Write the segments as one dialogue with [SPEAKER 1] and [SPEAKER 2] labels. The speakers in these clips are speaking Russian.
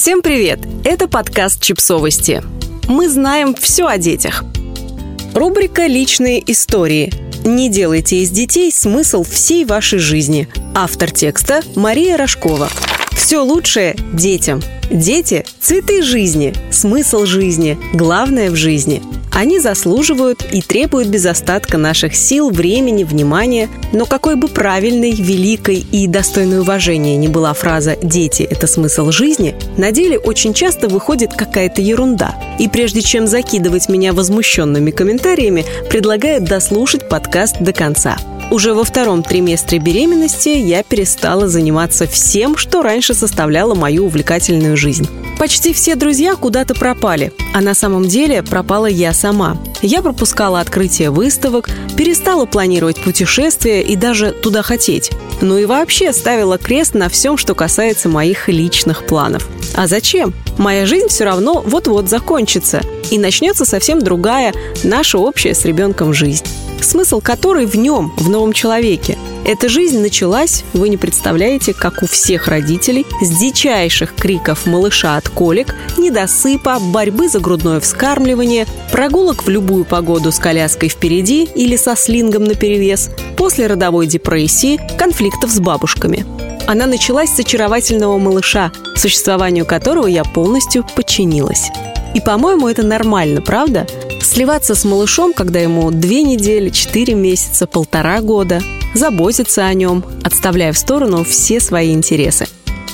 [SPEAKER 1] Всем привет! Это подкаст «Чипсовости». Мы знаем все о детях. Рубрика «Личные истории». Не делайте из детей смысл всей вашей жизни. Автор текста Мария Рожкова. Все лучшее детям. Дети – цветы жизни, смысл жизни, главное в жизни – они заслуживают и требуют без остатка наших сил, времени, внимания. Но какой бы правильной, великой и достойной уважения ни была фраза «дети – это смысл жизни», на деле очень часто выходит какая-то ерунда. И прежде чем закидывать меня возмущенными комментариями, предлагаю дослушать подкаст до конца. Уже во втором триместре беременности я перестала заниматься всем, что раньше составляло мою увлекательную жизнь. Почти все друзья куда-то пропали, а на самом деле пропала я сама. Я пропускала открытие выставок, перестала планировать путешествия и даже туда хотеть. Ну и вообще ставила крест на всем, что касается моих личных планов. А зачем? Моя жизнь все равно вот-вот закончится, и начнется совсем другая, наша общая с ребенком жизнь смысл которой в нем, в новом человеке. Эта жизнь началась, вы не представляете, как у всех родителей, с дичайших криков малыша от колик, недосыпа, борьбы за грудное вскармливание, прогулок в любую погоду с коляской впереди или со слингом наперевес, после родовой депрессии, конфликтов с бабушками. Она началась с очаровательного малыша, существованию которого я полностью подчинилась. И, по-моему, это нормально, правда? Сливаться с малышом, когда ему две недели, четыре месяца, полтора года, заботиться о нем, отставляя в сторону все свои интересы.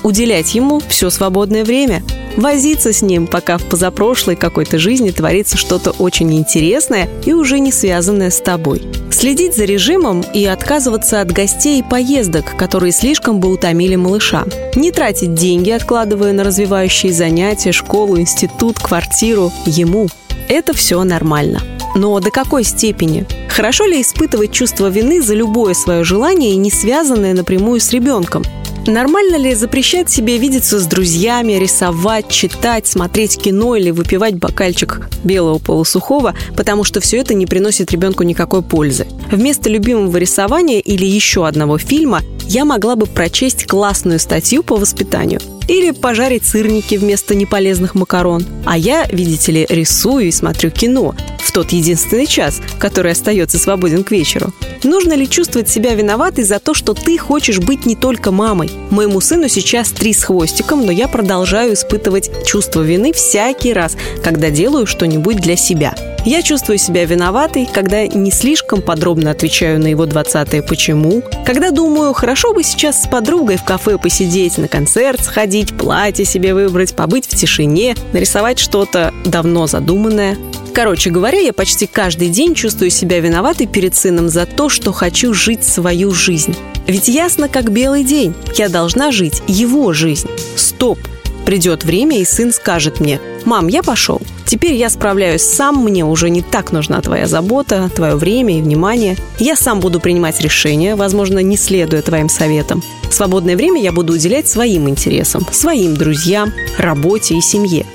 [SPEAKER 1] Уделять ему все свободное время, возиться с ним, пока в позапрошлой какой-то жизни творится что-то очень интересное и уже не связанное с тобой. Следить за режимом и отказываться от гостей и поездок, которые слишком бы утомили малыша. Не тратить деньги, откладывая на развивающие занятия, школу, институт, квартиру ему – это все нормально. Но до какой степени? Хорошо ли испытывать чувство вины за любое свое желание, не связанное напрямую с ребенком? Нормально ли запрещать себе видеться с друзьями, рисовать, читать, смотреть кино или выпивать бокальчик белого полусухого, потому что все это не приносит ребенку никакой пользы? Вместо любимого рисования или еще одного фильма я могла бы прочесть классную статью по воспитанию – или пожарить сырники вместо неполезных макарон. А я, видите ли, рисую и смотрю кино в тот единственный час, который остается свободен к вечеру. Нужно ли чувствовать себя виноватой за то, что ты хочешь быть не только мамой? Моему сыну сейчас три с хвостиком, но я продолжаю испытывать чувство вины всякий раз, когда делаю что-нибудь для себя. Я чувствую себя виноватой, когда не слишком подробно отвечаю на его 20 «почему», когда думаю, хорошо бы сейчас с подругой в кафе посидеть, на концерт сходить, платье себе выбрать, побыть в тишине, нарисовать что-то давно задуманное. Короче говоря, я почти каждый день чувствую себя виноватой перед сыном за то, что хочу жить свою жизнь. Ведь ясно, как белый день. Я должна жить его жизнь. Стоп! Придет время, и сын скажет мне, «Мам, я пошел. Теперь я справляюсь сам, мне уже не так нужна твоя забота, твое время и внимание. Я сам буду принимать решения, возможно, не следуя твоим советам. Свободное время я буду уделять своим интересам, своим друзьям, работе и семье.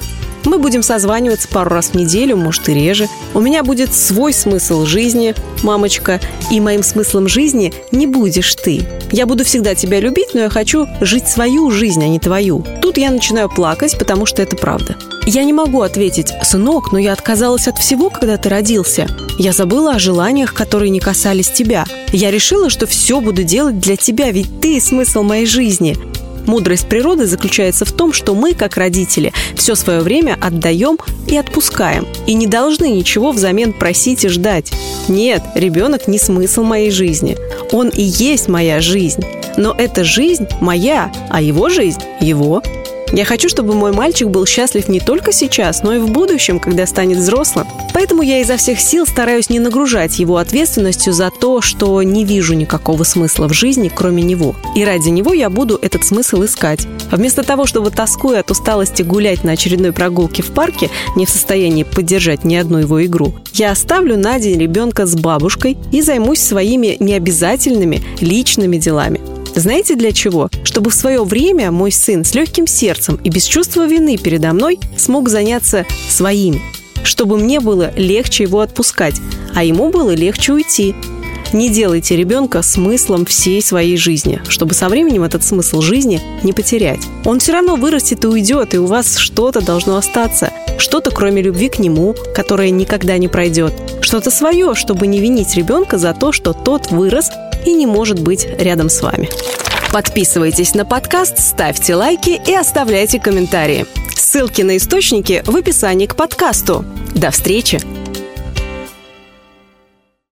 [SPEAKER 1] Мы будем созваниваться пару раз в неделю, может и реже. У меня будет свой смысл жизни, мамочка, и моим смыслом жизни не будешь ты. Я буду всегда тебя любить, но я хочу жить свою жизнь, а не твою. Тут я начинаю плакать, потому что это правда. Я не могу ответить, сынок, но я отказалась от всего, когда ты родился. Я забыла о желаниях, которые не касались тебя. Я решила, что все буду делать для тебя, ведь ты смысл моей жизни. Мудрость природы заключается в том, что мы, как родители, все свое время отдаем и отпускаем, и не должны ничего взамен просить и ждать. Нет, ребенок не смысл моей жизни. Он и есть моя жизнь. Но эта жизнь моя, а его жизнь – его. Я хочу, чтобы мой мальчик был счастлив не только сейчас, но и в будущем, когда станет взрослым. Поэтому я изо всех сил стараюсь не нагружать его ответственностью за то, что не вижу никакого смысла в жизни, кроме него. И ради него я буду этот смысл искать. Вместо того, чтобы тоскуя от усталости гулять на очередной прогулке в парке, не в состоянии поддержать ни одну его игру, я оставлю на день ребенка с бабушкой и займусь своими необязательными личными делами. Знаете для чего? Чтобы в свое время мой сын с легким сердцем и без чувства вины передо мной смог заняться своими. Чтобы мне было легче его отпускать, а ему было легче уйти. Не делайте ребенка смыслом всей своей жизни, чтобы со временем этот смысл жизни не потерять. Он все равно вырастет и уйдет, и у вас что-то должно остаться. Что-то, кроме любви к нему, которое никогда не пройдет. Что-то свое, чтобы не винить ребенка за то, что тот вырос и не может быть рядом с вами. Подписывайтесь на подкаст, ставьте лайки и оставляйте комментарии. Ссылки на источники в описании к подкасту. До встречи!